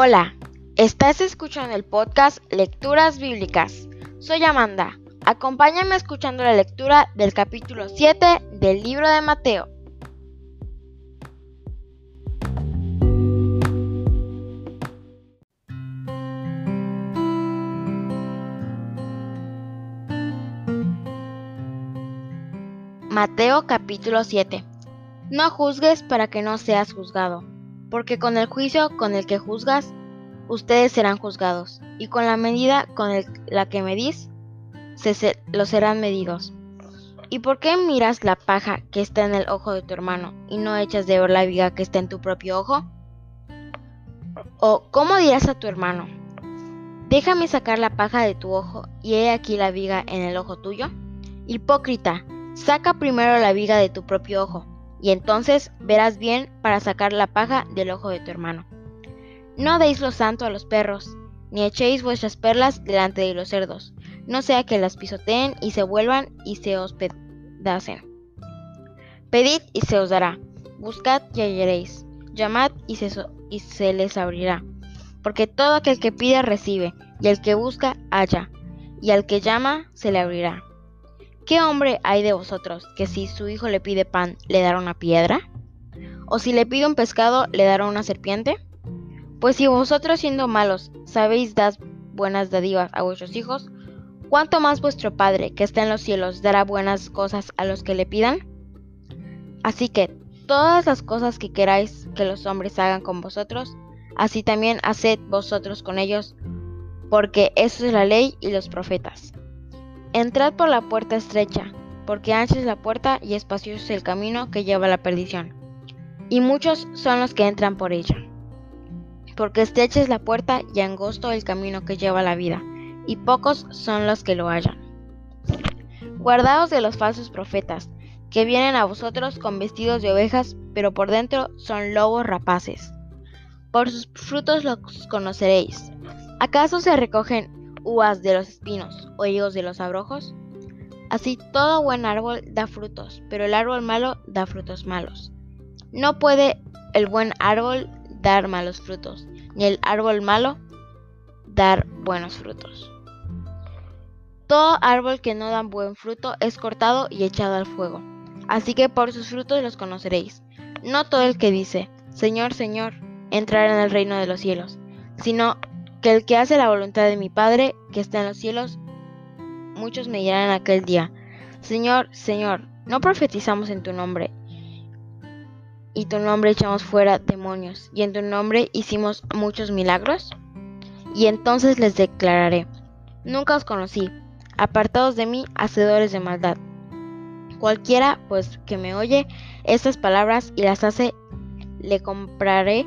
Hola, estás escuchando el podcast Lecturas Bíblicas. Soy Amanda. Acompáñame escuchando la lectura del capítulo 7 del libro de Mateo. Mateo capítulo 7 No juzgues para que no seas juzgado porque con el juicio con el que juzgas, ustedes serán juzgados, y con la medida con la que medís, se, lo serán medidos. ¿Y por qué miras la paja que está en el ojo de tu hermano y no echas de ver la viga que está en tu propio ojo? ¿O cómo dirás a tu hermano, déjame sacar la paja de tu ojo y he aquí la viga en el ojo tuyo? Hipócrita, saca primero la viga de tu propio ojo y entonces verás bien para sacar la paja del ojo de tu hermano. No deis lo santo a los perros, ni echéis vuestras perlas delante de los cerdos, no sea que las pisoteen y se vuelvan y se os pedacen. Pedid y se os dará, buscad y hallaréis, llamad y se, les abrirá. Porque todo aquel que pide recibe, y el que busca halla, y al que llama se le abrirá. ¿Qué hombre hay de vosotros que si su hijo le pide pan le dará una piedra? ¿O si le pide un pescado le dará una serpiente? Pues si vosotros siendo malos sabéis dar buenas dádivas a vuestros hijos, ¿cuánto más vuestro Padre que está en los cielos dará buenas cosas a los que le pidan? Así que todas las cosas que queráis que los hombres hagan con vosotros, así también haced vosotros con ellos, porque eso es la ley y los profetas. Entrad por la puerta estrecha, porque ancha es la puerta y espacioso es el camino que lleva a la perdición, y muchos son los que entran por ella. Porque estrecha es la puerta y angosto el camino que lleva a la vida, y pocos son los que lo hallan. Guardaos de los falsos profetas, que vienen a vosotros con vestidos de ovejas, pero por dentro son lobos rapaces. Por sus frutos los conoceréis. ¿Acaso se recogen uvas de los espinos o higos de los abrojos? Así todo buen árbol da frutos, pero el árbol malo da frutos malos. No puede el buen árbol dar malos frutos, ni el árbol malo dar buenos frutos. Todo árbol que no da buen fruto es cortado y echado al fuego. Así que por sus frutos los conoceréis. No todo el que dice, Señor, Señor, entrará en el reino de los cielos, sino que el que hace la voluntad de mi Padre que está en los cielos, muchos me dirán en aquel día, Señor, Señor, ¿no profetizamos en tu nombre? Y tu nombre echamos fuera demonios, y en tu nombre hicimos muchos milagros? Y entonces les declararé, nunca os conocí, apartados de mí, hacedores de maldad. Cualquiera, pues, que me oye estas palabras y las hace, le compraré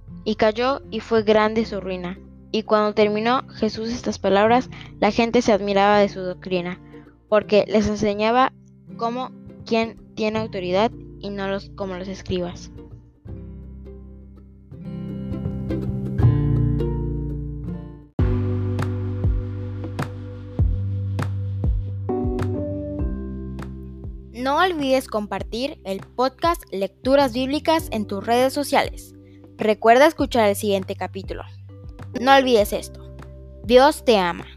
y cayó y fue grande su ruina. Y cuando terminó Jesús estas palabras, la gente se admiraba de su doctrina, porque les enseñaba como quien tiene autoridad y no los, como los escribas. No olvides compartir el podcast Lecturas Bíblicas en tus redes sociales. Recuerda escuchar el siguiente capítulo. No olvides esto. Dios te ama.